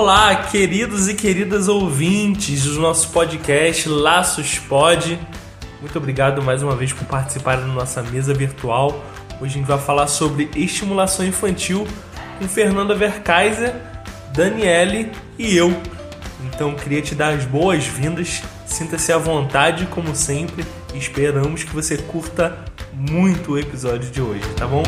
Olá, queridos e queridas ouvintes do nosso podcast Laços Pod. Muito obrigado mais uma vez por participar da nossa mesa virtual. Hoje a gente vai falar sobre estimulação infantil com Fernanda Verkaiser, Daniele e eu. Então queria te dar as boas-vindas, sinta-se à vontade como sempre e esperamos que você curta muito o episódio de hoje, tá bom?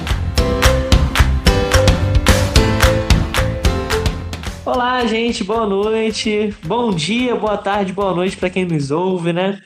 Olá, gente, boa noite, bom dia, boa tarde, boa noite para quem nos ouve, né?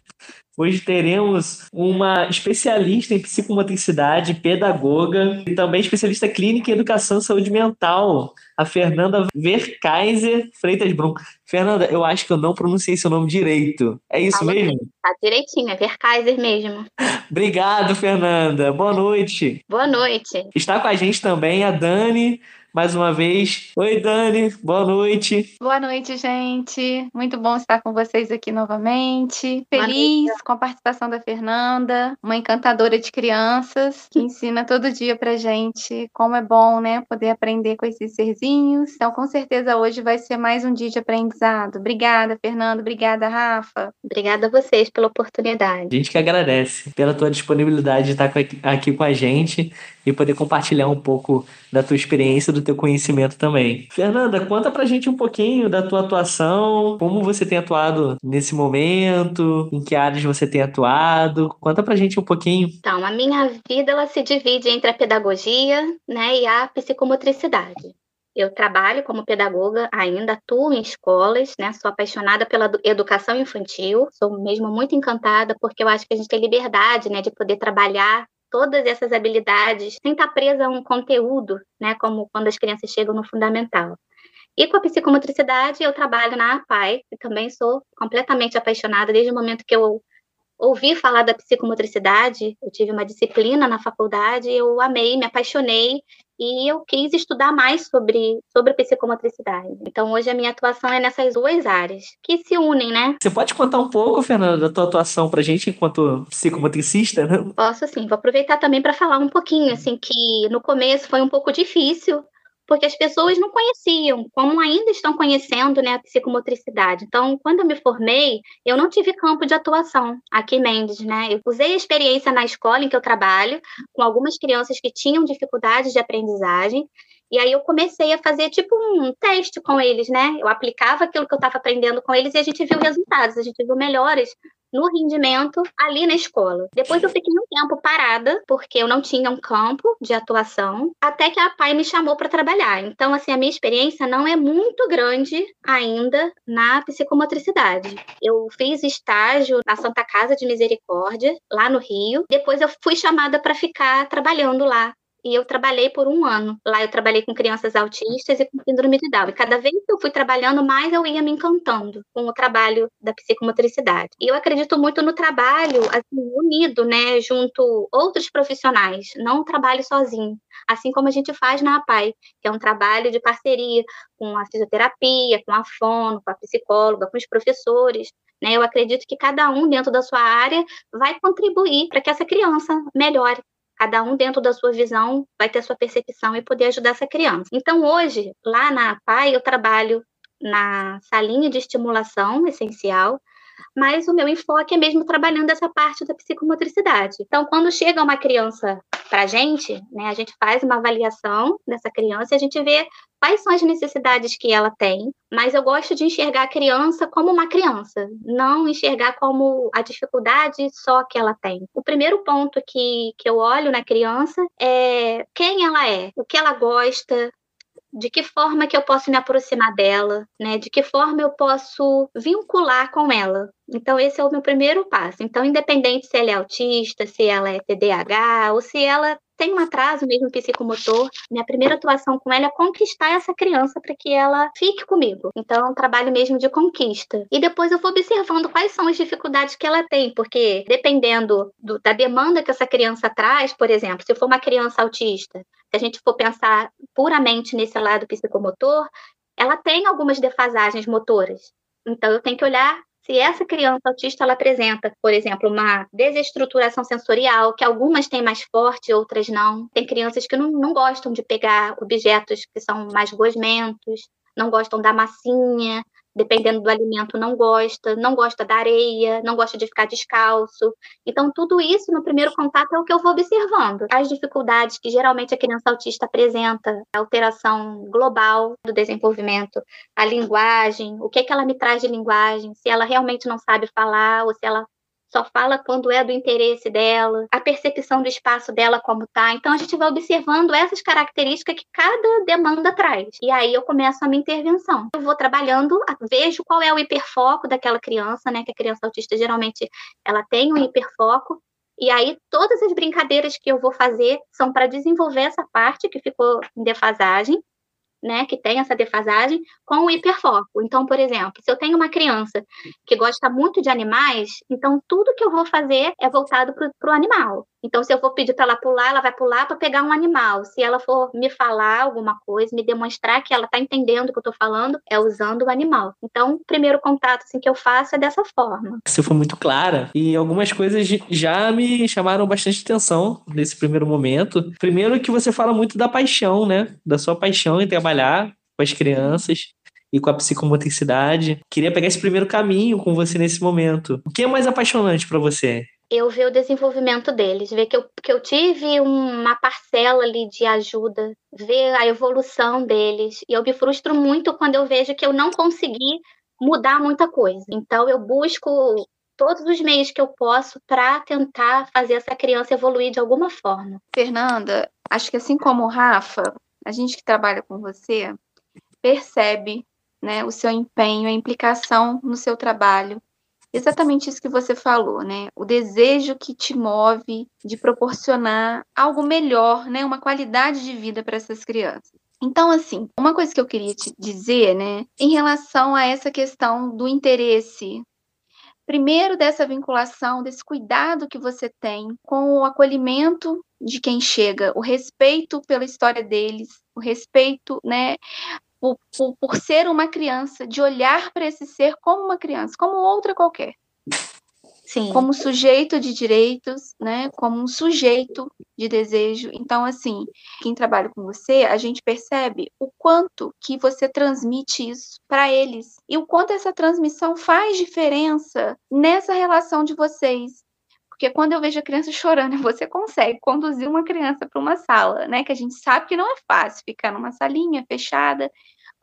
Hoje teremos uma especialista em psicomotricidade, pedagoga e também especialista clínica em educação e saúde mental, a Fernanda Verkaiser Freitas Brum. Fernanda, eu acho que eu não pronunciei seu nome direito. É isso Fala mesmo? Tá direitinho, é Verkaiser mesmo. Obrigado, Fernanda. Boa noite. Boa noite. Está com a gente também a Dani, mais uma vez. Oi, Dani, boa noite. Boa noite, gente. Muito bom estar com vocês aqui novamente. Feliz com a participação da Fernanda, uma encantadora de crianças, que ensina todo dia pra gente como é bom, né, poder aprender com esses serzinhos. Então, com certeza hoje vai ser mais um dia de aprendizado. Obrigada, Fernanda. Obrigada, Rafa. Obrigada a vocês pela oportunidade. A gente que agradece pela tua disponibilidade de estar aqui com a gente e poder compartilhar um pouco da tua experiência, do teu conhecimento também. Fernanda, conta pra gente um pouquinho da tua atuação, como você tem atuado nesse momento, em que áreas você tem atuado. Conta pra gente um pouquinho. Então, a minha vida ela se divide entre a pedagogia, né, e a psicomotricidade. Eu trabalho como pedagoga, ainda atuo em escolas, né? Sou apaixonada pela educação infantil, sou mesmo muito encantada porque eu acho que a gente tem liberdade, né, de poder trabalhar todas essas habilidades sem estar presa a um conteúdo, né, como quando as crianças chegam no fundamental. E com a psicomotricidade, eu trabalho na APAI, e também sou completamente apaixonada desde o momento que eu ouvi falar da psicomotricidade, eu tive uma disciplina na faculdade, eu amei, me apaixonei e eu quis estudar mais sobre, sobre psicomotricidade. Então, hoje a minha atuação é nessas duas áreas, que se unem, né? Você pode contar um pouco, Fernanda, da tua atuação pra gente enquanto psicomotricista, né? Posso sim, vou aproveitar também para falar um pouquinho, assim, que no começo foi um pouco difícil, porque as pessoas não conheciam, como ainda estão conhecendo né, a psicomotricidade. Então, quando eu me formei, eu não tive campo de atuação aqui em Mendes. Né? Eu usei a experiência na escola em que eu trabalho, com algumas crianças que tinham dificuldades de aprendizagem, e aí eu comecei a fazer tipo um teste com eles, né? Eu aplicava aquilo que eu estava aprendendo com eles e a gente viu resultados, a gente viu melhores no rendimento ali na escola. Depois eu fiquei um tempo parada, porque eu não tinha um campo de atuação, até que a pai me chamou para trabalhar. Então, assim, a minha experiência não é muito grande ainda na psicomotricidade. Eu fiz estágio na Santa Casa de Misericórdia, lá no Rio. Depois eu fui chamada para ficar trabalhando lá e eu trabalhei por um ano. Lá eu trabalhei com crianças autistas e com síndrome de Down. E cada vez que eu fui trabalhando, mais eu ia me encantando com o trabalho da psicomotricidade. E eu acredito muito no trabalho assim, unido, né, junto outros profissionais, não o trabalho sozinho. Assim como a gente faz na APAI, que é um trabalho de parceria com a fisioterapia, com a fono, com a psicóloga, com os professores. Né? Eu acredito que cada um dentro da sua área vai contribuir para que essa criança melhore Cada um dentro da sua visão vai ter sua percepção e poder ajudar essa criança. Então, hoje, lá na APAI, eu trabalho na salinha de estimulação essencial, mas o meu enfoque é mesmo trabalhando essa parte da psicomotricidade. Então, quando chega uma criança para a gente, né, a gente faz uma avaliação dessa criança e a gente vê quais são as necessidades que ela tem, mas eu gosto de enxergar a criança como uma criança, não enxergar como a dificuldade só que ela tem. O primeiro ponto que, que eu olho na criança é quem ela é, o que ela gosta, de que forma que eu posso me aproximar dela, né? De que forma eu posso vincular com ela. Então esse é o meu primeiro passo. Então independente se ela é autista, se ela é TDAH ou se ela tem um atraso mesmo psicomotor, minha primeira atuação com ela é conquistar essa criança para que ela fique comigo. Então, é um trabalho mesmo de conquista. E depois eu vou observando quais são as dificuldades que ela tem, porque dependendo do, da demanda que essa criança traz, por exemplo, se for uma criança autista, se a gente for pensar puramente nesse lado psicomotor, ela tem algumas defasagens motoras. Então, eu tenho que olhar se essa criança autista ela apresenta, por exemplo, uma desestruturação sensorial, que algumas têm mais forte, outras não. Tem crianças que não, não gostam de pegar objetos que são mais gosmentos. não gostam da massinha, dependendo do alimento, não gosta, não gosta da areia, não gosta de ficar descalço. Então, tudo isso no primeiro contato é o que eu vou observando. As dificuldades que geralmente a criança autista apresenta, a alteração global do desenvolvimento, a linguagem, o que, é que ela me traz de linguagem, se ela realmente não sabe falar ou se ela só fala quando é do interesse dela, a percepção do espaço dela como tá. Então a gente vai observando essas características que cada demanda traz. E aí eu começo a minha intervenção. Eu vou trabalhando, vejo qual é o hiperfoco daquela criança, né? Que a criança autista geralmente ela tem um hiperfoco. E aí todas as brincadeiras que eu vou fazer são para desenvolver essa parte que ficou em defasagem né, que tem essa defasagem, com o hiperfoco. Então, por exemplo, se eu tenho uma criança que gosta muito de animais, então tudo que eu vou fazer é voltado para o animal. Então, se eu vou pedir para ela pular, ela vai pular para pegar um animal. Se ela for me falar alguma coisa, me demonstrar que ela está entendendo o que eu estou falando, é usando o animal. Então, o primeiro contato assim, que eu faço é dessa forma. Você foi muito clara e algumas coisas já me chamaram bastante atenção nesse primeiro momento. Primeiro que você fala muito da paixão, né? Da sua paixão em trabalhar com as crianças e com a psicomotricidade. Queria pegar esse primeiro caminho com você nesse momento. O que é mais apaixonante para você? Eu ver o desenvolvimento deles, ver que eu, que eu tive uma parcela ali de ajuda, ver a evolução deles. E eu me frustro muito quando eu vejo que eu não consegui mudar muita coisa. Então eu busco todos os meios que eu posso para tentar fazer essa criança evoluir de alguma forma. Fernanda, acho que assim como o Rafa, a gente que trabalha com você percebe né, o seu empenho, a implicação no seu trabalho exatamente isso que você falou, né? O desejo que te move de proporcionar algo melhor, né? Uma qualidade de vida para essas crianças. Então, assim, uma coisa que eu queria te dizer, né, em relação a essa questão do interesse, primeiro dessa vinculação, desse cuidado que você tem com o acolhimento de quem chega, o respeito pela história deles, o respeito, né, por, por, por ser uma criança, de olhar para esse ser como uma criança, como outra qualquer. Sim. Como sujeito de direitos, né? Como um sujeito de desejo. Então, assim, quem trabalha com você, a gente percebe o quanto que você transmite isso para eles e o quanto essa transmissão faz diferença nessa relação de vocês. Porque quando eu vejo a criança chorando, você consegue conduzir uma criança para uma sala, né? Que a gente sabe que não é fácil ficar numa salinha fechada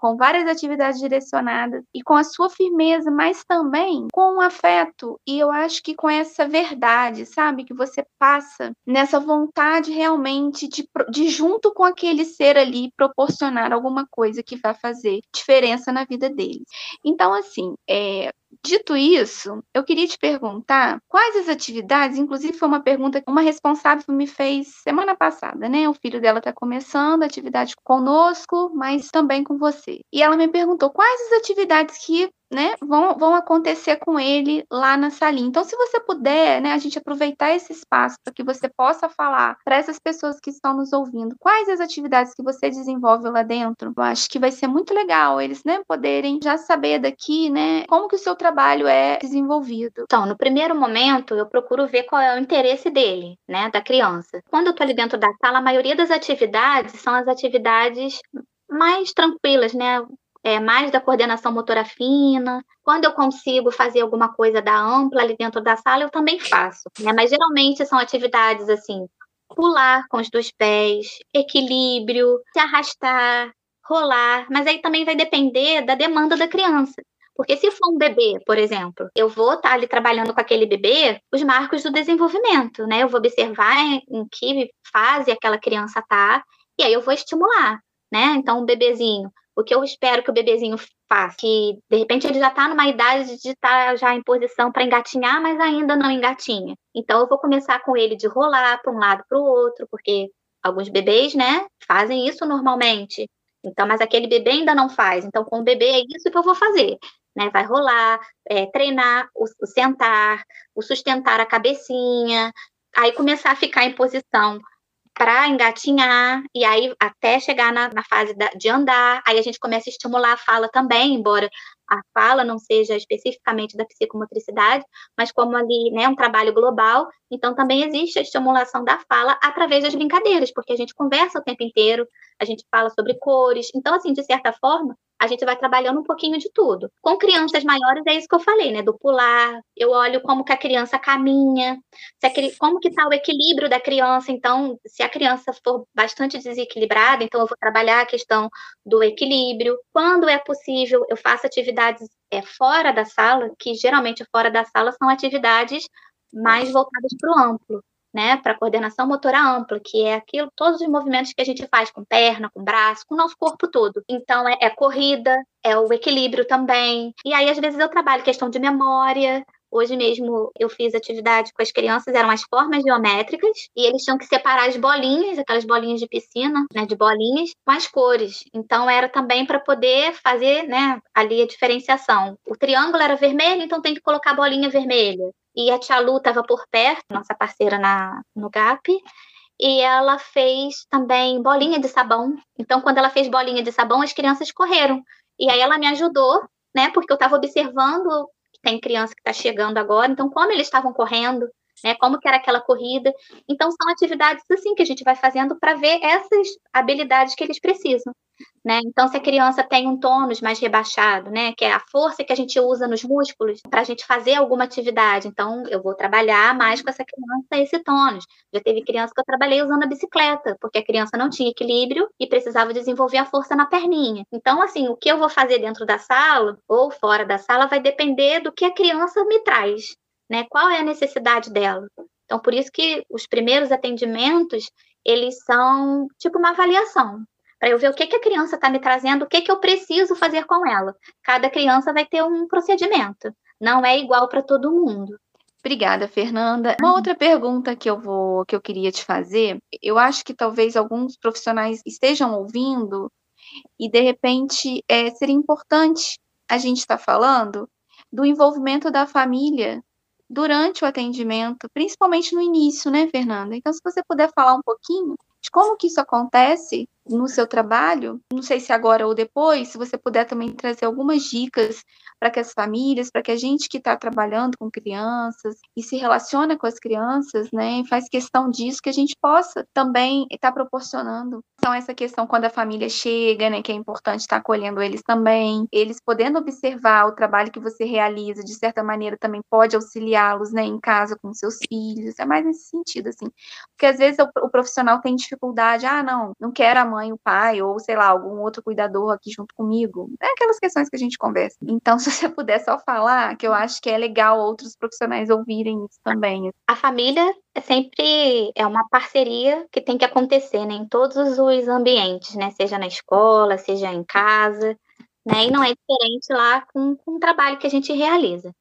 com várias atividades direcionadas e com a sua firmeza, mas também com o afeto e eu acho que com essa verdade, sabe, que você passa nessa vontade realmente de, de junto com aquele ser ali proporcionar alguma coisa que vai fazer diferença na vida deles. Então, assim, é, Dito isso, eu queria te perguntar quais as atividades, inclusive foi uma pergunta que uma responsável me fez semana passada, né? O filho dela está começando atividade conosco, mas também com você. E ela me perguntou quais as atividades que né, vão, vão acontecer com ele lá na salinha. Então, se você puder, né, a gente aproveitar esse espaço para que você possa falar para essas pessoas que estão nos ouvindo quais as atividades que você desenvolve lá dentro, eu acho que vai ser muito legal eles, né, poderem já saber daqui, né, como que o seu trabalho é desenvolvido. Então, no primeiro momento, eu procuro ver qual é o interesse dele, né, da criança. Quando eu estou ali dentro da sala, a maioria das atividades são as atividades mais tranquilas, né? É, mais da coordenação motora fina. Quando eu consigo fazer alguma coisa da ampla ali dentro da sala, eu também faço. Né? Mas geralmente são atividades assim: pular com os dois pés, equilíbrio, se arrastar, rolar. Mas aí também vai depender da demanda da criança. Porque se for um bebê, por exemplo, eu vou estar ali trabalhando com aquele bebê os marcos do desenvolvimento, né? Eu vou observar em que fase aquela criança está e aí eu vou estimular, né? Então, um bebezinho o que eu espero que o bebezinho faça, que de repente ele já está numa idade de estar tá já em posição para engatinhar, mas ainda não engatinha. Então eu vou começar com ele de rolar para um lado para o outro, porque alguns bebês, né, fazem isso normalmente. Então, mas aquele bebê ainda não faz. Então, com o bebê é isso que eu vou fazer. Né, vai rolar, é, treinar o, o sentar, o sustentar a cabecinha, aí começar a ficar em posição para engatinhar, e aí até chegar na, na fase da, de andar, aí a gente começa a estimular a fala também, embora a fala não seja especificamente da psicomotricidade, mas como ali né, um trabalho global, então também existe a estimulação da fala através das brincadeiras, porque a gente conversa o tempo inteiro, a gente fala sobre cores, então assim, de certa forma, a gente vai trabalhando um pouquinho de tudo. Com crianças maiores é isso que eu falei, né? Do pular, eu olho como que a criança caminha, a, como que está o equilíbrio da criança. Então, se a criança for bastante desequilibrada, então eu vou trabalhar a questão do equilíbrio. Quando é possível, eu faço atividades é, fora da sala, que geralmente fora da sala são atividades mais voltadas para o amplo né, para coordenação motora ampla, que é aquilo, todos os movimentos que a gente faz com perna, com braço, com o nosso corpo todo. Então, é, é corrida, é o equilíbrio também. E aí, às vezes, eu trabalho questão de memória, Hoje mesmo eu fiz atividade com as crianças, eram as formas geométricas, e eles tinham que separar as bolinhas, aquelas bolinhas de piscina, né, de bolinhas, com as cores. Então era também para poder fazer, né, ali a diferenciação. O triângulo era vermelho, então tem que colocar a bolinha vermelha e a tia Lu estava por perto, nossa parceira na, no GAP, e ela fez também bolinha de sabão. Então, quando ela fez bolinha de sabão, as crianças correram. E aí ela me ajudou, né? Porque eu estava observando tem criança que está chegando agora, então como eles estavam correndo, né? Como que era aquela corrida. Então, são atividades assim que a gente vai fazendo para ver essas habilidades que eles precisam. Né? Então, se a criança tem um tônus mais rebaixado, né, que é a força que a gente usa nos músculos para a gente fazer alguma atividade, então eu vou trabalhar mais com essa criança esse tônus. Já teve criança que eu trabalhei usando a bicicleta, porque a criança não tinha equilíbrio e precisava desenvolver a força na perninha. Então, assim, o que eu vou fazer dentro da sala ou fora da sala vai depender do que a criança me traz, né? Qual é a necessidade dela? Então, por isso que os primeiros atendimentos eles são tipo uma avaliação para eu ver o que, que a criança está me trazendo, o que, que eu preciso fazer com ela. Cada criança vai ter um procedimento, não é igual para todo mundo. Obrigada, Fernanda. Uma outra pergunta que eu vou que eu queria te fazer, eu acho que talvez alguns profissionais estejam ouvindo e de repente é, seria importante a gente estar tá falando do envolvimento da família durante o atendimento, principalmente no início, né, Fernanda? Então, se você puder falar um pouquinho de como que isso acontece no seu trabalho, não sei se agora ou depois, se você puder também trazer algumas dicas para que as famílias, para que a gente que está trabalhando com crianças e se relaciona com as crianças, né, faz questão disso, que a gente possa também estar tá proporcionando. Então, essa questão quando a família chega, né, que é importante estar tá acolhendo eles também, eles podendo observar o trabalho que você realiza, de certa maneira também pode auxiliá-los, né, em casa com seus filhos, é mais nesse sentido, assim. Porque às vezes o, o profissional tem dificuldade, ah, não, não quero a mãe, o pai, ou sei lá, algum outro cuidador aqui junto comigo. É aquelas questões que a gente conversa. Então, se você puder só falar, que eu acho que é legal outros profissionais ouvirem isso também. A família é sempre é uma parceria que tem que acontecer né, em todos os ambientes, né? Seja na escola, seja em casa, né? E não é diferente lá com, com o trabalho que a gente realiza.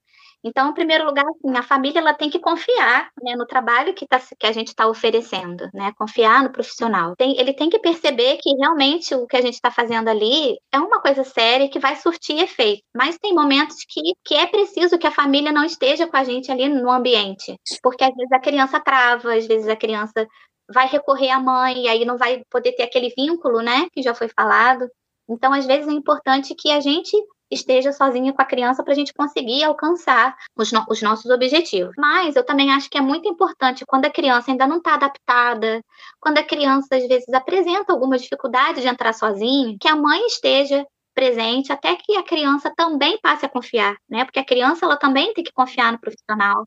Então, em primeiro lugar, assim, a família ela tem que confiar né, no trabalho que, tá, que a gente está oferecendo, né? Confiar no profissional. Tem, ele tem que perceber que realmente o que a gente está fazendo ali é uma coisa séria que vai surtir efeito. Mas tem momentos que, que é preciso que a família não esteja com a gente ali no ambiente. Porque às vezes a criança trava, às vezes a criança vai recorrer à mãe e aí não vai poder ter aquele vínculo, né? Que já foi falado. Então, às vezes é importante que a gente esteja sozinha com a criança para a gente conseguir alcançar os, no os, nossos objetivos. Mas eu também acho que é muito importante quando a criança ainda não está adaptada, quando a criança às vezes apresenta alguma dificuldade de entrar sozinha, que a mãe esteja presente até que a criança também passe a confiar, né? Porque a criança ela também tem que confiar no profissional.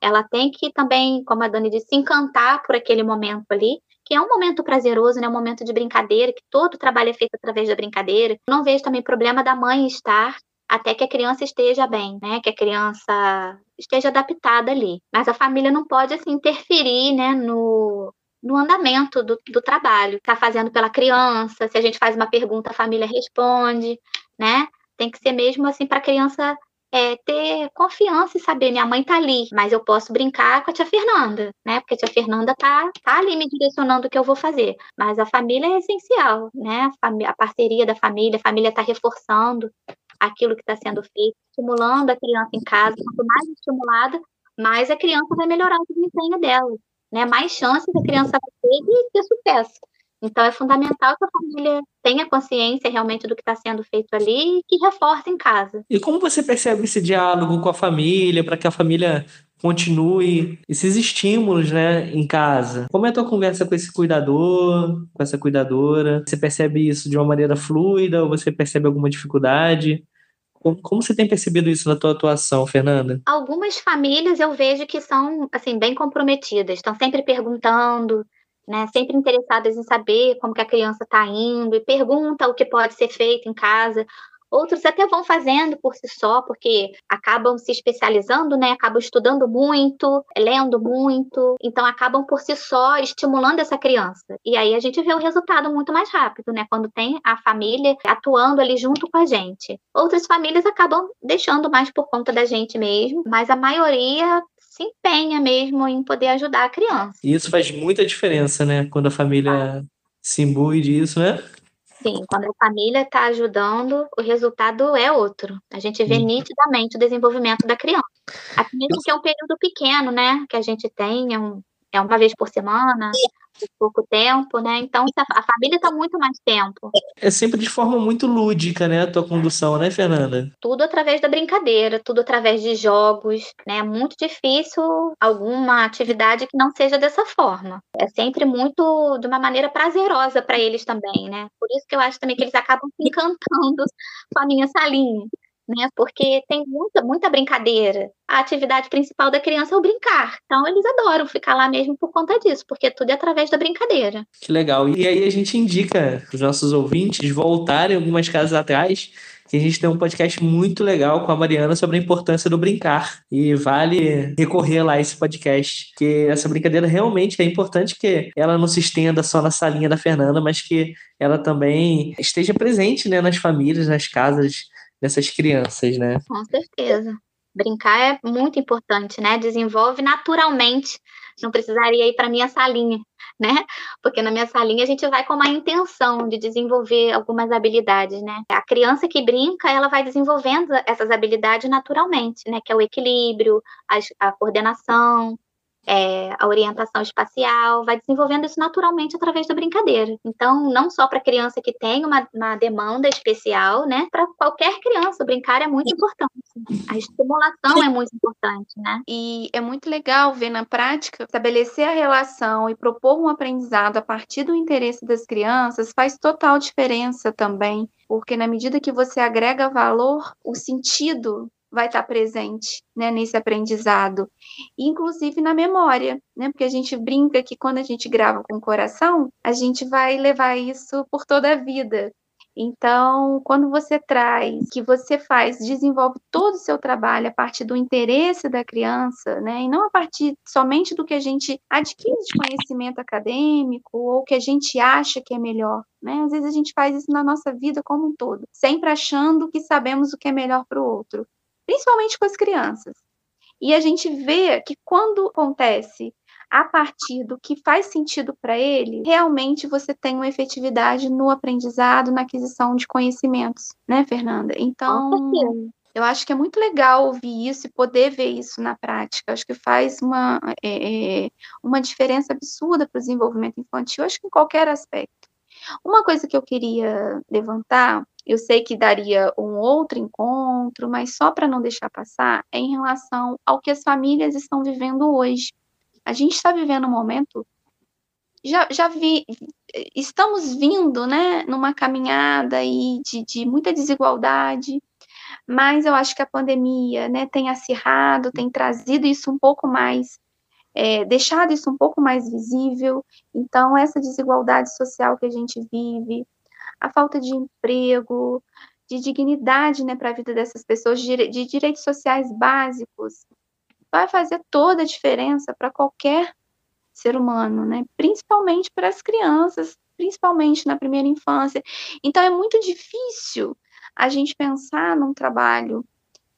Ela tem que também, como a Dani disse, se encantar por aquele momento ali que é um momento prazeroso, né? Um momento de brincadeira, que todo trabalho é feito através da brincadeira. Não vejo também problema da mãe estar até que a criança esteja bem, né? Que a criança esteja adaptada ali. Mas a família não pode assim interferir, né? No, no andamento do, do trabalho. Está fazendo pela criança. Se a gente faz uma pergunta, a família responde, né? Tem que ser mesmo assim para a criança é, ter confiança e saber, minha mãe tá ali, mas eu posso brincar com a tia Fernanda, né? Porque a tia Fernanda tá, tá ali me direcionando o que eu vou fazer. Mas a família é essencial, né? A, a parceria da família, a família tá reforçando aquilo que está sendo feito, estimulando a criança em casa. Quanto mais estimulada, mais a criança vai melhorar o desempenho dela, né? Mais chances a criança vai ter de ter sucesso. Então, é fundamental que a família tenha consciência realmente do que está sendo feito ali e que reforce em casa. E como você percebe esse diálogo com a família, para que a família continue esses estímulos, né, em casa. Como é a tua conversa com esse cuidador, com essa cuidadora? Você percebe isso de uma maneira fluida ou você percebe alguma dificuldade? Como você tem percebido isso na tua atuação, Fernanda? Algumas famílias eu vejo que são assim bem comprometidas, estão sempre perguntando, né, sempre interessadas em saber como que a criança está indo e pergunta o que pode ser feito em casa. Outros até vão fazendo por si só, porque acabam se especializando, né? Acabam estudando muito, lendo muito, então acabam por si só estimulando essa criança. E aí a gente vê o resultado muito mais rápido, né? Quando tem a família atuando ali junto com a gente. Outras famílias acabam deixando mais por conta da gente mesmo, mas a maioria se empenha mesmo em poder ajudar a criança. E isso faz muita diferença, né? Quando a família se imbui disso, né? Sim, quando a família está ajudando, o resultado é outro. A gente vê nitidamente o desenvolvimento da criança. Aqui mesmo que é um período pequeno, né? Que a gente tem, é, um, é uma vez por semana, pouco tempo, né? Então a família está muito mais tempo. É sempre de forma muito lúdica, né? A tua condução, né, Fernanda? Tudo através da brincadeira, tudo através de jogos, né? É muito difícil alguma atividade que não seja dessa forma. É sempre muito de uma maneira prazerosa para eles também, né? Por isso que eu acho também que eles acabam se encantando com a minha salinha né? Porque tem muita, muita brincadeira. A atividade principal da criança é o brincar. Então eles adoram ficar lá mesmo por conta disso, porque tudo é através da brincadeira. Que legal. E aí a gente indica os nossos ouvintes voltarem algumas casas atrás que a gente tem um podcast muito legal com a Mariana sobre a importância do brincar. E vale recorrer lá a esse podcast, que essa brincadeira realmente é importante que ela não se estenda só na salinha da Fernanda, mas que ela também esteja presente né, nas famílias, nas casas dessas crianças, né? Com certeza. Brincar é muito importante, né? Desenvolve naturalmente. Não precisaria ir para minha salinha, né? Porque na minha salinha a gente vai com uma intenção de desenvolver algumas habilidades, né? A criança que brinca, ela vai desenvolvendo essas habilidades naturalmente, né? Que é o equilíbrio, a, a coordenação, é, a orientação espacial, vai desenvolvendo isso naturalmente através da brincadeira. Então, não só para criança que tem uma, uma demanda especial, né? Para qualquer criança, brincar é muito importante. A estimulação é muito importante, né? E é muito legal ver na prática estabelecer a relação e propor um aprendizado a partir do interesse das crianças faz total diferença também, porque na medida que você agrega valor, o sentido vai estar presente né, nesse aprendizado, inclusive na memória, né, porque a gente brinca que quando a gente grava com o coração, a gente vai levar isso por toda a vida. Então, quando você traz, que você faz, desenvolve todo o seu trabalho a partir do interesse da criança, né, e não a partir somente do que a gente adquire de conhecimento acadêmico ou que a gente acha que é melhor, né? Às vezes a gente faz isso na nossa vida como um todo, sempre achando que sabemos o que é melhor para o outro principalmente com as crianças. E a gente vê que quando acontece a partir do que faz sentido para ele, realmente você tem uma efetividade no aprendizado, na aquisição de conhecimentos, né, Fernanda? Então, eu acho que é muito legal ouvir isso e poder ver isso na prática. Acho que faz uma, é, é uma diferença absurda para o desenvolvimento infantil, acho que em qualquer aspecto. Uma coisa que eu queria levantar eu sei que daria um outro encontro, mas só para não deixar passar, é em relação ao que as famílias estão vivendo hoje. A gente está vivendo um momento, já, já vi, estamos vindo, né, numa caminhada aí de, de muita desigualdade, mas eu acho que a pandemia, né, tem acirrado, tem trazido isso um pouco mais, é, deixado isso um pouco mais visível. Então, essa desigualdade social que a gente vive, a falta de emprego, de dignidade né, para a vida dessas pessoas, de, de direitos sociais básicos, vai fazer toda a diferença para qualquer ser humano, né? principalmente para as crianças, principalmente na primeira infância. Então, é muito difícil a gente pensar num trabalho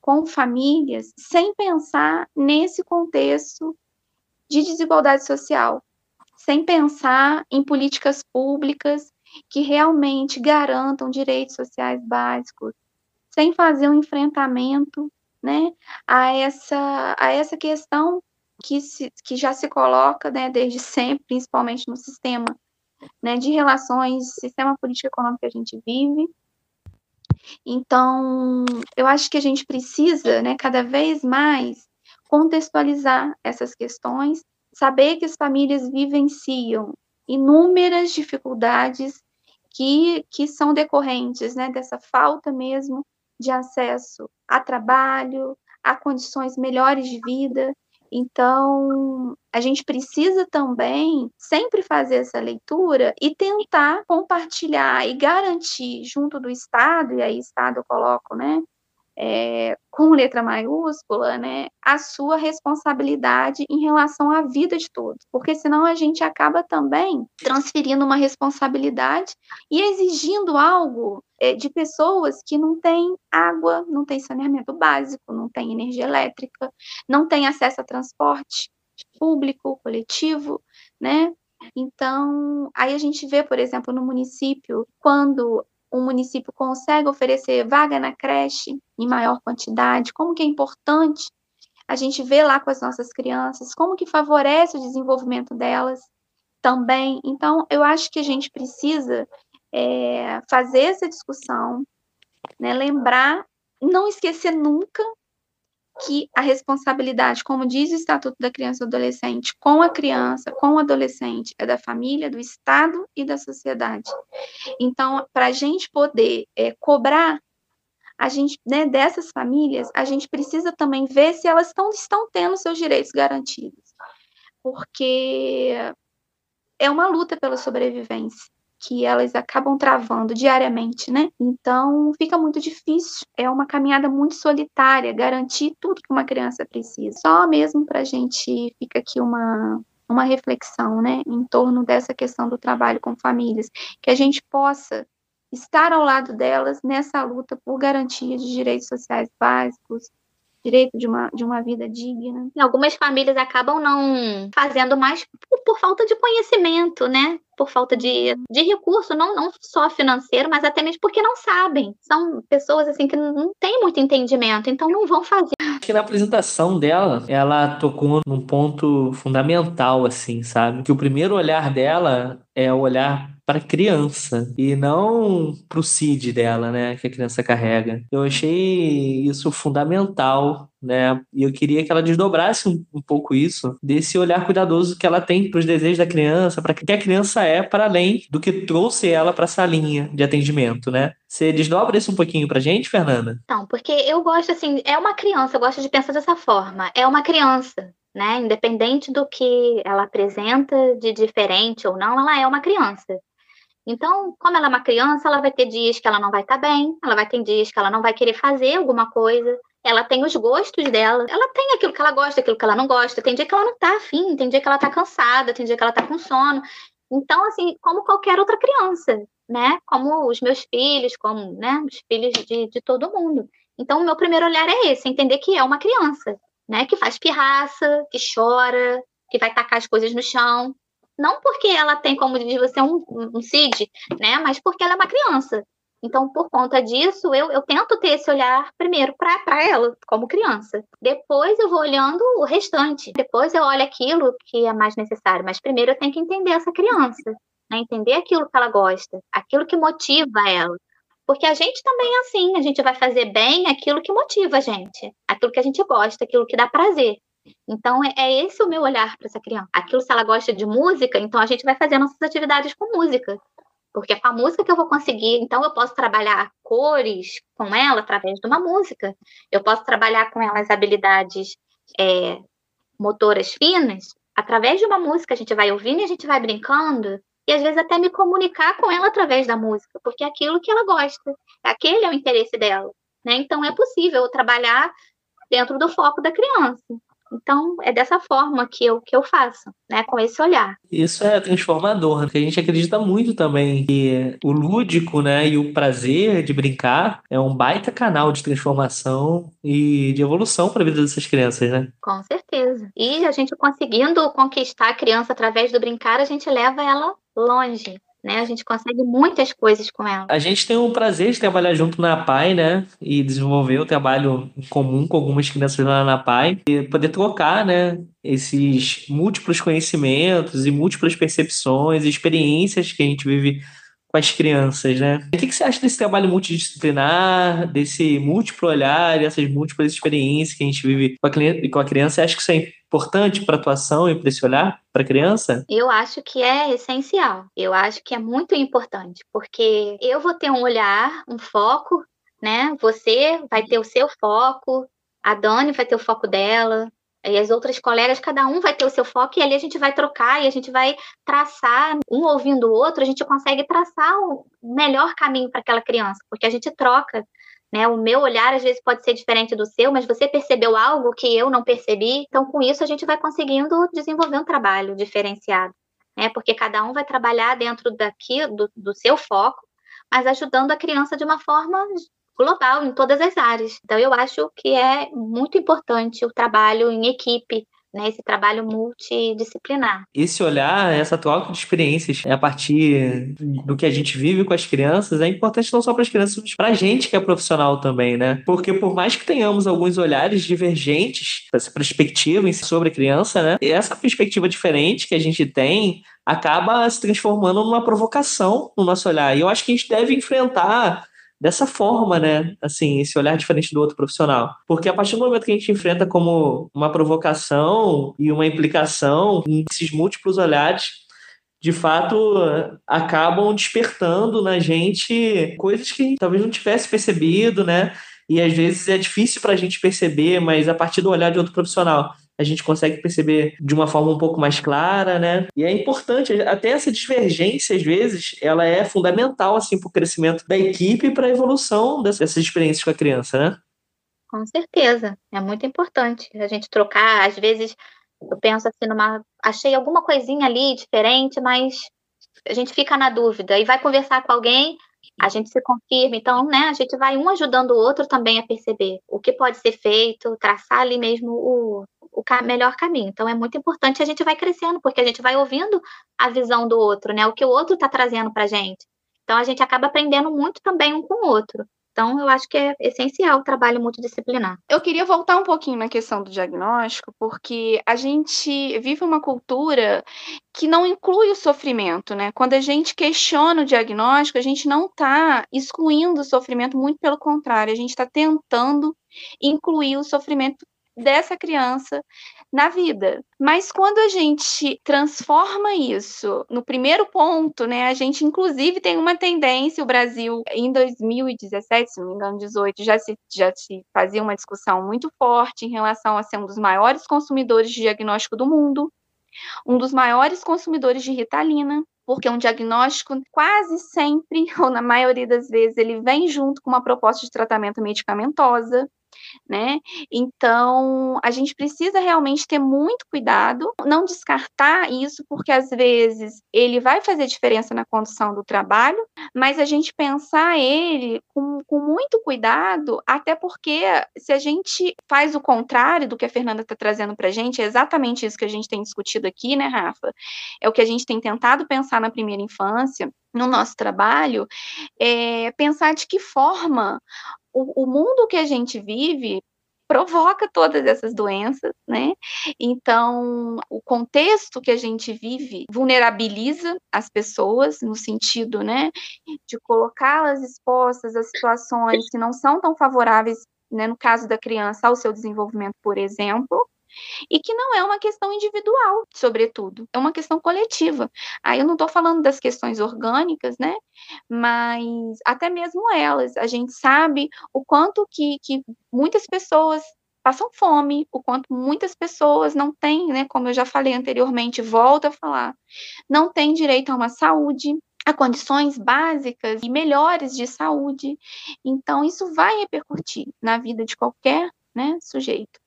com famílias sem pensar nesse contexto de desigualdade social, sem pensar em políticas públicas que realmente garantam direitos sociais básicos, sem fazer um enfrentamento né, a, essa, a essa questão que, se, que já se coloca né, desde sempre, principalmente no sistema né, de relações, sistema político econômico que a gente vive. Então, eu acho que a gente precisa, né, cada vez mais, contextualizar essas questões, saber que as famílias vivenciam inúmeras dificuldades que, que são decorrentes né, dessa falta mesmo de acesso a trabalho, a condições melhores de vida. Então, a gente precisa também sempre fazer essa leitura e tentar compartilhar e garantir junto do Estado, e aí Estado eu coloco, né, é, com letra maiúscula, né, a sua responsabilidade em relação à vida de todos, porque senão a gente acaba também transferindo uma responsabilidade e exigindo algo é, de pessoas que não têm água, não têm saneamento básico, não têm energia elétrica, não têm acesso a transporte público, coletivo, né? Então, aí a gente vê, por exemplo, no município, quando um município consegue oferecer vaga na creche em maior quantidade, como que é importante a gente ver lá com as nossas crianças, como que favorece o desenvolvimento delas também. Então, eu acho que a gente precisa é, fazer essa discussão, né, lembrar, não esquecer nunca que a responsabilidade, como diz o Estatuto da Criança e do Adolescente, com a criança, com o adolescente, é da família, do Estado e da sociedade. Então, para a gente poder é, cobrar a gente, né, dessas famílias, a gente precisa também ver se elas tão, estão tendo seus direitos garantidos. Porque é uma luta pela sobrevivência que elas acabam travando diariamente, né? Então fica muito difícil. É uma caminhada muito solitária, garantir tudo que uma criança precisa. Só mesmo para a gente fica aqui uma uma reflexão, né, em torno dessa questão do trabalho com famílias, que a gente possa estar ao lado delas nessa luta por garantia de direitos sociais básicos, direito de uma, de uma vida digna. Algumas famílias acabam não fazendo mais por, por falta de conhecimento, né? Por falta de, de recurso, não, não só financeiro, mas até mesmo porque não sabem. São pessoas assim que não têm muito entendimento, então não vão fazer. Que na apresentação dela, ela tocou num ponto fundamental, assim, sabe? Que o primeiro olhar dela é o olhar para criança e não para o CID dela, né, que a criança carrega. Eu achei isso fundamental, né, e eu queria que ela desdobrasse um, um pouco isso, desse olhar cuidadoso que ela tem para os desejos da criança, para que a criança é para além do que trouxe ela para essa linha de atendimento, né? Você desdobra isso um pouquinho para gente, Fernanda? Não, porque eu gosto assim, é uma criança, eu gosto de pensar dessa forma, é uma criança, né? Independente do que ela apresenta de diferente ou não, ela é uma criança. Então, como ela é uma criança, ela vai ter dias que ela não vai estar tá bem, ela vai ter dias que ela não vai querer fazer alguma coisa, ela tem os gostos dela, ela tem aquilo que ela gosta, aquilo que ela não gosta, tem dia que ela não tá afim, tem dia que ela tá cansada, tem dia que ela tá com sono. Então, assim, como qualquer outra criança, né? Como os meus filhos, como, né, os filhos de, de todo mundo. Então, o meu primeiro olhar é esse, entender que é uma criança, né? Que faz pirraça, que chora, que vai tacar as coisas no chão, não porque ela tem, como diz você, um, um CID, né? Mas porque ela é uma criança. Então, por conta disso, eu, eu tento ter esse olhar primeiro para ela, como criança. Depois eu vou olhando o restante. Depois eu olho aquilo que é mais necessário. Mas primeiro eu tenho que entender essa criança, né? entender aquilo que ela gosta, aquilo que motiva ela. Porque a gente também é assim, a gente vai fazer bem aquilo que motiva a gente, aquilo que a gente gosta, aquilo que dá prazer. Então, é, é esse o meu olhar para essa criança. Aquilo, se ela gosta de música, então a gente vai fazer nossas atividades com música. Porque é com a música que eu vou conseguir. Então, eu posso trabalhar cores com ela através de uma música. Eu posso trabalhar com ela as habilidades é, motoras finas através de uma música. A gente vai ouvindo e a gente vai brincando. E às vezes até me comunicar com ela através da música, porque é aquilo que ela gosta. Aquele é o interesse dela. Né? Então, é possível trabalhar dentro do foco da criança. Então, é dessa forma que eu, que eu faço, né? Com esse olhar. Isso é transformador, né? porque a gente acredita muito também que o lúdico, né, e o prazer de brincar é um baita canal de transformação e de evolução para a vida dessas crianças, né? Com certeza. E a gente conseguindo conquistar a criança através do brincar, a gente leva ela longe né? A gente consegue muitas coisas com ela. A gente tem o prazer de trabalhar junto na PAI, né? E desenvolver o trabalho comum com algumas crianças lá na PAI e poder trocar, né? Esses múltiplos conhecimentos e múltiplas percepções, experiências que a gente vive com as crianças, né? O que, você acha desse trabalho multidisciplinar, desse múltiplo olhar, essas múltiplas experiências que a gente vive com a, com a criança? Você acha que isso é importante para a atuação e para esse olhar para a criança? Eu acho que é essencial. Eu acho que é muito importante, porque eu vou ter um olhar, um foco, né? Você vai ter o seu foco, a Dani vai ter o foco dela, e as outras colegas, cada um vai ter o seu foco, e ali a gente vai trocar e a gente vai traçar, um ouvindo o outro, a gente consegue traçar o melhor caminho para aquela criança, porque a gente troca. Né? O meu olhar às vezes pode ser diferente do seu, mas você percebeu algo que eu não percebi. Então, com isso, a gente vai conseguindo desenvolver um trabalho diferenciado, né? Porque cada um vai trabalhar dentro daqui do, do seu foco, mas ajudando a criança de uma forma global em todas as áreas. Então, eu acho que é muito importante o trabalho em equipe, né, esse trabalho multidisciplinar. Esse olhar, essa troca de experiências é a partir do que a gente vive com as crianças é importante não só para as crianças, mas para a gente que é profissional também, né? Porque por mais que tenhamos alguns olhares divergentes, essa perspectiva sobre a criança, né? Essa perspectiva diferente que a gente tem acaba se transformando numa provocação no nosso olhar. E eu acho que a gente deve enfrentar dessa forma, né? Assim, esse olhar diferente do outro profissional. Porque a partir do momento que a gente enfrenta como uma provocação e uma implicação, esses múltiplos olhares, de fato, acabam despertando na gente coisas que talvez não tivesse percebido, né? E às vezes é difícil para a gente perceber, mas a partir do olhar de outro profissional a gente consegue perceber de uma forma um pouco mais clara, né? E é importante, até essa divergência, às vezes, ela é fundamental, assim, para o crescimento da equipe e para a evolução dessas experiências com a criança, né? Com certeza, é muito importante a gente trocar, às vezes eu penso assim numa, achei alguma coisinha ali diferente, mas a gente fica na dúvida e vai conversar com alguém, a gente se confirma, então, né, a gente vai um ajudando o outro também a perceber o que pode ser feito, traçar ali mesmo o, o melhor caminho. Então é muito importante a gente vai crescendo, porque a gente vai ouvindo a visão do outro, né? O que o outro está trazendo para a gente. Então a gente acaba aprendendo muito também um com o outro. Então, eu acho que é essencial o trabalho multidisciplinar. Eu queria voltar um pouquinho na questão do diagnóstico, porque a gente vive uma cultura que não inclui o sofrimento, né? Quando a gente questiona o diagnóstico, a gente não está excluindo o sofrimento, muito pelo contrário, a gente está tentando incluir o sofrimento dessa criança na vida. Mas quando a gente transforma isso no primeiro ponto, né, a gente inclusive tem uma tendência, o Brasil em 2017, se não me engano, 18, já se, já se fazia uma discussão muito forte em relação a ser um dos maiores consumidores de diagnóstico do mundo, um dos maiores consumidores de ritalina, porque um diagnóstico quase sempre, ou na maioria das vezes, ele vem junto com uma proposta de tratamento medicamentosa né? Então, a gente precisa realmente ter muito cuidado, não descartar isso, porque às vezes ele vai fazer diferença na condução do trabalho, mas a gente pensar ele com, com muito cuidado, até porque se a gente faz o contrário do que a Fernanda está trazendo para a gente, é exatamente isso que a gente tem discutido aqui, né, Rafa? É o que a gente tem tentado pensar na primeira infância, no nosso trabalho, é pensar de que forma o, o mundo que a gente vive provoca todas essas doenças, né? Então, o contexto que a gente vive vulnerabiliza as pessoas no sentido, né, de colocá-las expostas a situações que não são tão favoráveis, né, no caso da criança, ao seu desenvolvimento, por exemplo, e que não é uma questão individual, sobretudo, é uma questão coletiva. Aí eu não estou falando das questões orgânicas, né? Mas até mesmo elas, a gente sabe o quanto que, que muitas pessoas passam fome, o quanto muitas pessoas não têm, né, como eu já falei anteriormente, volto a falar, não têm direito a uma saúde, a condições básicas e melhores de saúde. Então, isso vai repercutir na vida de qualquer né, sujeito.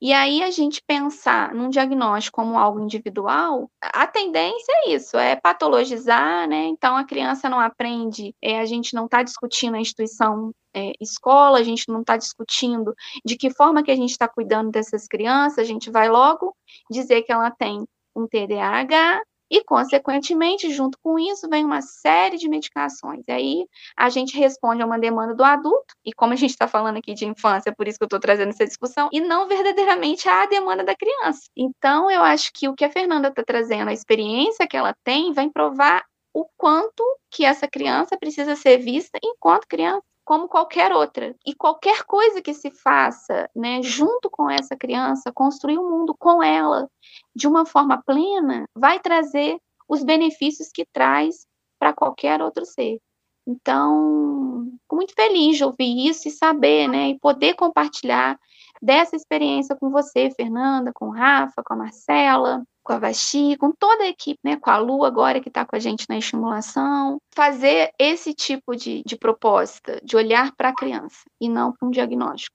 E aí a gente pensar num diagnóstico como algo individual, a tendência é isso, é patologizar, né? Então a criança não aprende, é, a gente não está discutindo a instituição é, escola, a gente não está discutindo de que forma que a gente está cuidando dessas crianças, a gente vai logo dizer que ela tem um TDAH, e, consequentemente, junto com isso, vem uma série de medicações. Aí a gente responde a uma demanda do adulto, e como a gente está falando aqui de infância, por isso que eu estou trazendo essa discussão, e não verdadeiramente à demanda da criança. Então, eu acho que o que a Fernanda está trazendo, a experiência que ela tem, vai provar o quanto que essa criança precisa ser vista enquanto criança como qualquer outra. E qualquer coisa que se faça, né, junto com essa criança, construir um mundo com ela de uma forma plena, vai trazer os benefícios que traz para qualquer outro ser. Então, fico muito feliz de ouvir isso e saber, né, e poder compartilhar dessa experiência com você, Fernanda, com o Rafa, com a Marcela, com a Vaxi, com toda a equipe, né, com a Lu agora que está com a gente na estimulação, fazer esse tipo de, de proposta, de olhar para a criança e não para um diagnóstico.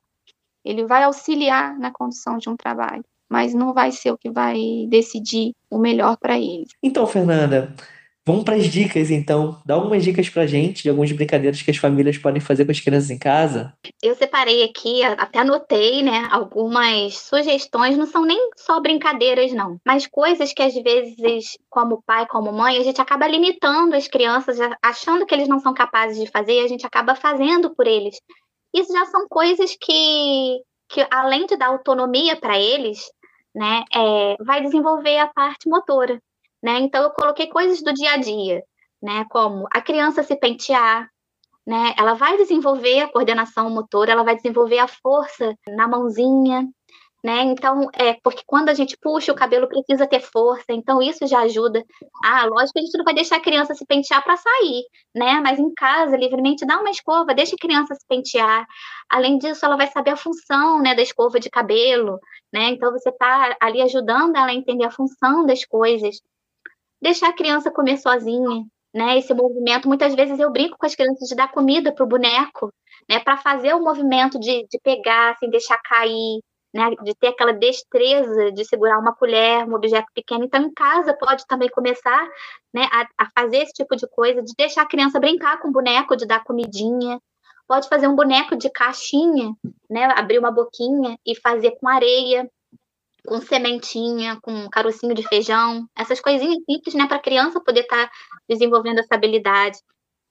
Ele vai auxiliar na condução de um trabalho, mas não vai ser o que vai decidir o melhor para ele. Então, Fernanda, Vamos para as dicas, então. Dá algumas dicas para gente de algumas brincadeiras que as famílias podem fazer com as crianças em casa. Eu separei aqui, até anotei, né, algumas sugestões. Não são nem só brincadeiras, não, mas coisas que às vezes, como pai, como mãe, a gente acaba limitando as crianças, achando que eles não são capazes de fazer, e a gente acaba fazendo por eles. Isso já são coisas que, que além de dar autonomia para eles, né, é, vai desenvolver a parte motora né? Então eu coloquei coisas do dia a dia, né? Como a criança se pentear, né? Ela vai desenvolver a coordenação motora, ela vai desenvolver a força na mãozinha, né? Então, é porque quando a gente puxa o cabelo precisa ter força, então isso já ajuda. Ah, lógico que a gente não vai deixar a criança se pentear para sair, né? Mas em casa, livremente, dá uma escova, deixa a criança se pentear. Além disso, ela vai saber a função, né, da escova de cabelo, né? Então você está ali ajudando ela a entender a função das coisas deixar a criança comer sozinha, né? Esse movimento, muitas vezes eu brinco com as crianças de dar comida para o boneco, né? Para fazer o movimento de, de pegar, assim, deixar cair, né? De ter aquela destreza de segurar uma colher, um objeto pequeno. Então, em casa pode também começar, né? A, a fazer esse tipo de coisa, de deixar a criança brincar com o boneco, de dar comidinha. Pode fazer um boneco de caixinha, né? Abrir uma boquinha e fazer com areia, com sementinha, com carocinho de feijão, essas coisinhas simples, né, para a criança poder estar tá desenvolvendo essa habilidade.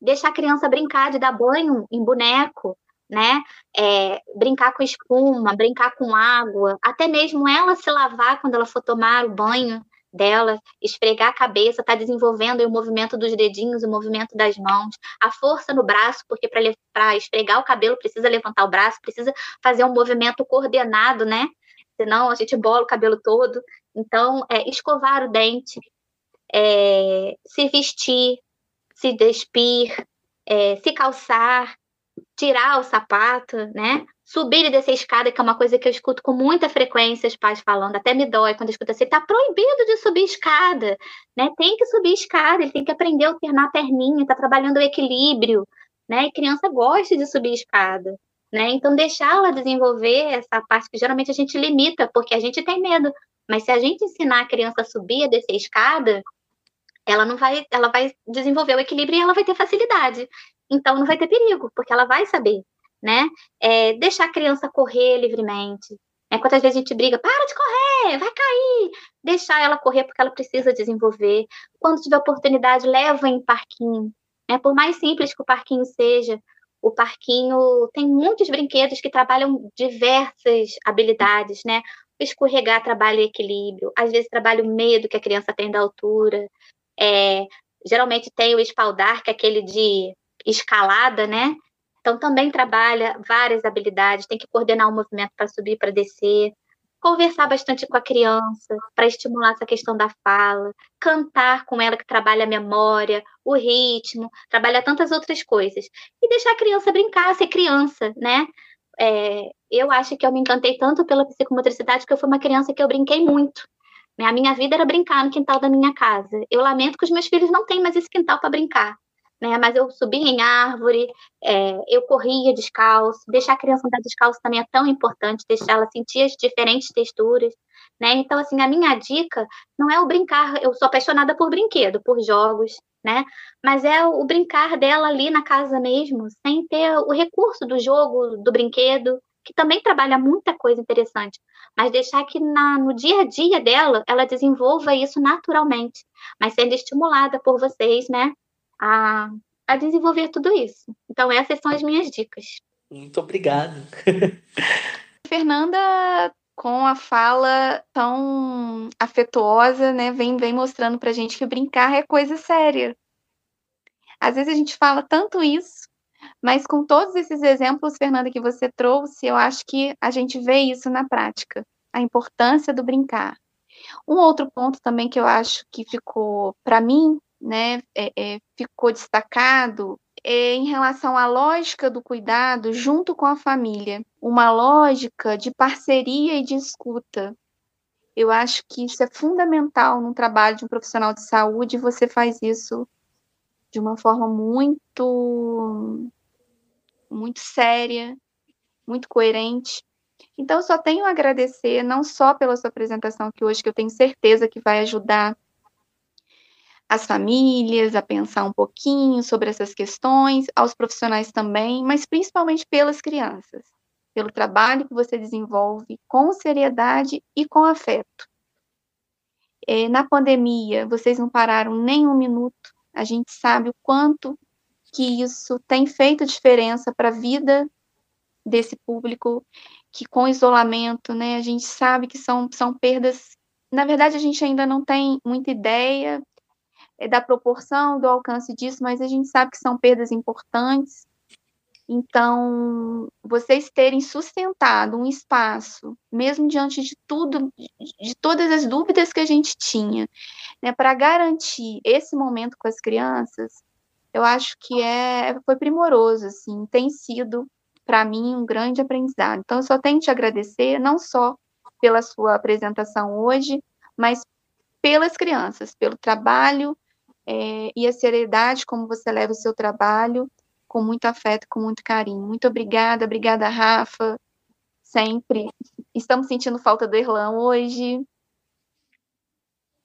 Deixar a criança brincar de dar banho em boneco, né? É, brincar com espuma, brincar com água, até mesmo ela se lavar quando ela for tomar o banho dela, esfregar a cabeça, tá desenvolvendo o movimento dos dedinhos, o movimento das mãos, a força no braço, porque para esfregar o cabelo precisa levantar o braço, precisa fazer um movimento coordenado, né? Senão a gente bola o cabelo todo. Então, é, escovar o dente, é, se vestir, se despir, é, se calçar, tirar o sapato, né? Subir e descer a escada, que é uma coisa que eu escuto com muita frequência os pais falando, até me dói quando eu escuto assim, tá proibido de subir escada, né? Tem que subir escada, ele tem que aprender a alternar a perninha, tá trabalhando o equilíbrio, né? E criança gosta de subir escada. Né? Então, deixá-la desenvolver essa parte que geralmente a gente limita, porque a gente tem medo. Mas se a gente ensinar a criança a subir, a descer a escada, ela não vai, ela vai desenvolver o equilíbrio e ela vai ter facilidade. Então, não vai ter perigo, porque ela vai saber, né? É, deixar a criança correr livremente. É, quantas vezes a gente briga, para de correr, vai cair. Deixar ela correr porque ela precisa desenvolver. Quando tiver oportunidade, leva em parquinho. Né? Por mais simples que o parquinho seja, o parquinho tem muitos brinquedos que trabalham diversas habilidades, né? Escorregar trabalha equilíbrio, às vezes trabalha o medo que a criança tem da altura. É, geralmente tem o espaldar, que é aquele de escalada, né? Então também trabalha várias habilidades, tem que coordenar o movimento para subir, para descer conversar bastante com a criança para estimular essa questão da fala, cantar com ela que trabalha a memória, o ritmo, trabalha tantas outras coisas e deixar a criança brincar, ser criança, né? É, eu acho que eu me encantei tanto pela psicomotricidade que eu fui uma criança que eu brinquei muito. A minha vida era brincar no quintal da minha casa. Eu lamento que os meus filhos não têm mais esse quintal para brincar né? Mas eu subia em árvore, é, eu corria descalço, deixar a criança andar descalço também é tão importante, deixar ela sentir as diferentes texturas, né? Então, assim, a minha dica não é o brincar, eu sou apaixonada por brinquedo, por jogos, né? Mas é o brincar dela ali na casa mesmo, sem ter o recurso do jogo, do brinquedo, que também trabalha muita coisa interessante, mas deixar que na, no dia a dia dela ela desenvolva isso naturalmente, mas sendo estimulada por vocês, né? A, a desenvolver tudo isso. Então, essas são as minhas dicas. Muito obrigado. Fernanda, com a fala tão afetuosa, né, vem, vem mostrando pra gente que brincar é coisa séria. Às vezes a gente fala tanto isso, mas com todos esses exemplos, Fernanda, que você trouxe, eu acho que a gente vê isso na prática, a importância do brincar. Um outro ponto também que eu acho que ficou, para mim, né, é, é, ficou destacado é em relação à lógica do cuidado junto com a família, uma lógica de parceria e de escuta. Eu acho que isso é fundamental no trabalho de um profissional de saúde, e você faz isso de uma forma muito muito séria, muito coerente. Então, só tenho a agradecer, não só pela sua apresentação aqui hoje, que eu tenho certeza que vai ajudar as famílias a pensar um pouquinho sobre essas questões, aos profissionais também, mas principalmente pelas crianças, pelo trabalho que você desenvolve com seriedade e com afeto. É, na pandemia, vocês não pararam nem um minuto, a gente sabe o quanto que isso tem feito diferença para a vida desse público, que com isolamento, né, a gente sabe que são, são perdas. Na verdade, a gente ainda não tem muita ideia da proporção, do alcance disso, mas a gente sabe que são perdas importantes. Então, vocês terem sustentado um espaço, mesmo diante de tudo, de todas as dúvidas que a gente tinha, né, para garantir esse momento com as crianças, eu acho que é foi primoroso, assim, tem sido para mim um grande aprendizado. Então, eu só tenho te agradecer, não só pela sua apresentação hoje, mas pelas crianças, pelo trabalho é, e a seriedade como você leva o seu trabalho, com muito afeto, com muito carinho. Muito obrigada, obrigada, Rafa, sempre. Estamos sentindo falta do Erlan hoje.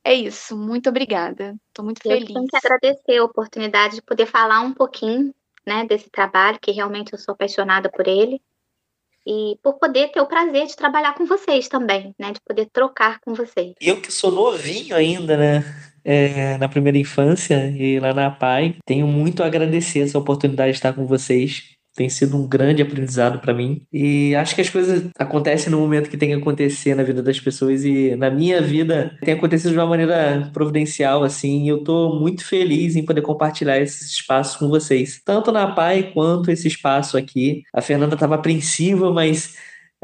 É isso, muito obrigada. Estou muito eu feliz. Eu tenho que agradecer a oportunidade de poder falar um pouquinho né, desse trabalho, que realmente eu sou apaixonada por ele, e por poder ter o prazer de trabalhar com vocês também, né, de poder trocar com vocês. Eu que sou novinho ainda, né, é, na primeira infância e lá na PAI, tenho muito a agradecer essa oportunidade de estar com vocês tem sido um grande aprendizado para mim. E acho que as coisas acontecem no momento que tem que acontecer na vida das pessoas e na minha vida tem acontecido de uma maneira providencial assim, e eu tô muito feliz em poder compartilhar esse espaço com vocês, tanto na PAI quanto esse espaço aqui. A Fernanda estava apreensiva, mas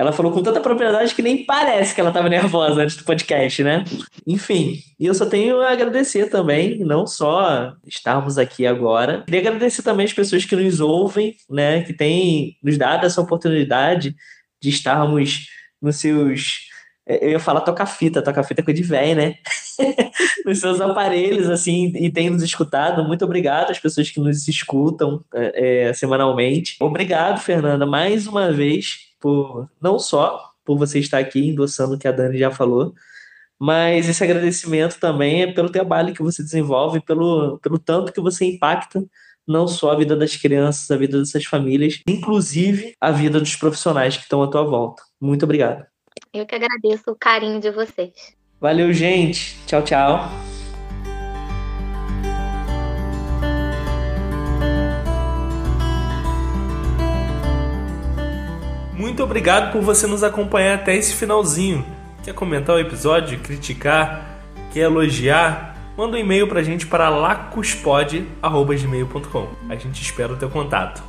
ela falou com tanta propriedade que nem parece que ela estava nervosa antes do podcast, né? Enfim, e eu só tenho a agradecer também, não só estarmos aqui agora, queria agradecer também as pessoas que nos ouvem, né? Que têm nos dado essa oportunidade de estarmos nos seus. Eu ia falar toca fita, toca fita é coisa de velho, né? nos seus aparelhos, assim, e tem nos escutado. Muito obrigado às pessoas que nos escutam é, é semanalmente. Obrigado, Fernanda, mais uma vez por não só por você estar aqui endossando o que a Dani já falou, mas esse agradecimento também é pelo trabalho que você desenvolve, pelo, pelo tanto que você impacta não só a vida das crianças, a vida dessas famílias, inclusive a vida dos profissionais que estão à tua volta. Muito obrigado. Eu que agradeço o carinho de vocês. Valeu, gente. Tchau, tchau. Muito obrigado por você nos acompanhar até esse finalzinho. Quer comentar o episódio, criticar, quer elogiar? Manda um e-mail pra gente para lacuspod.gmail.com. A gente espera o teu contato.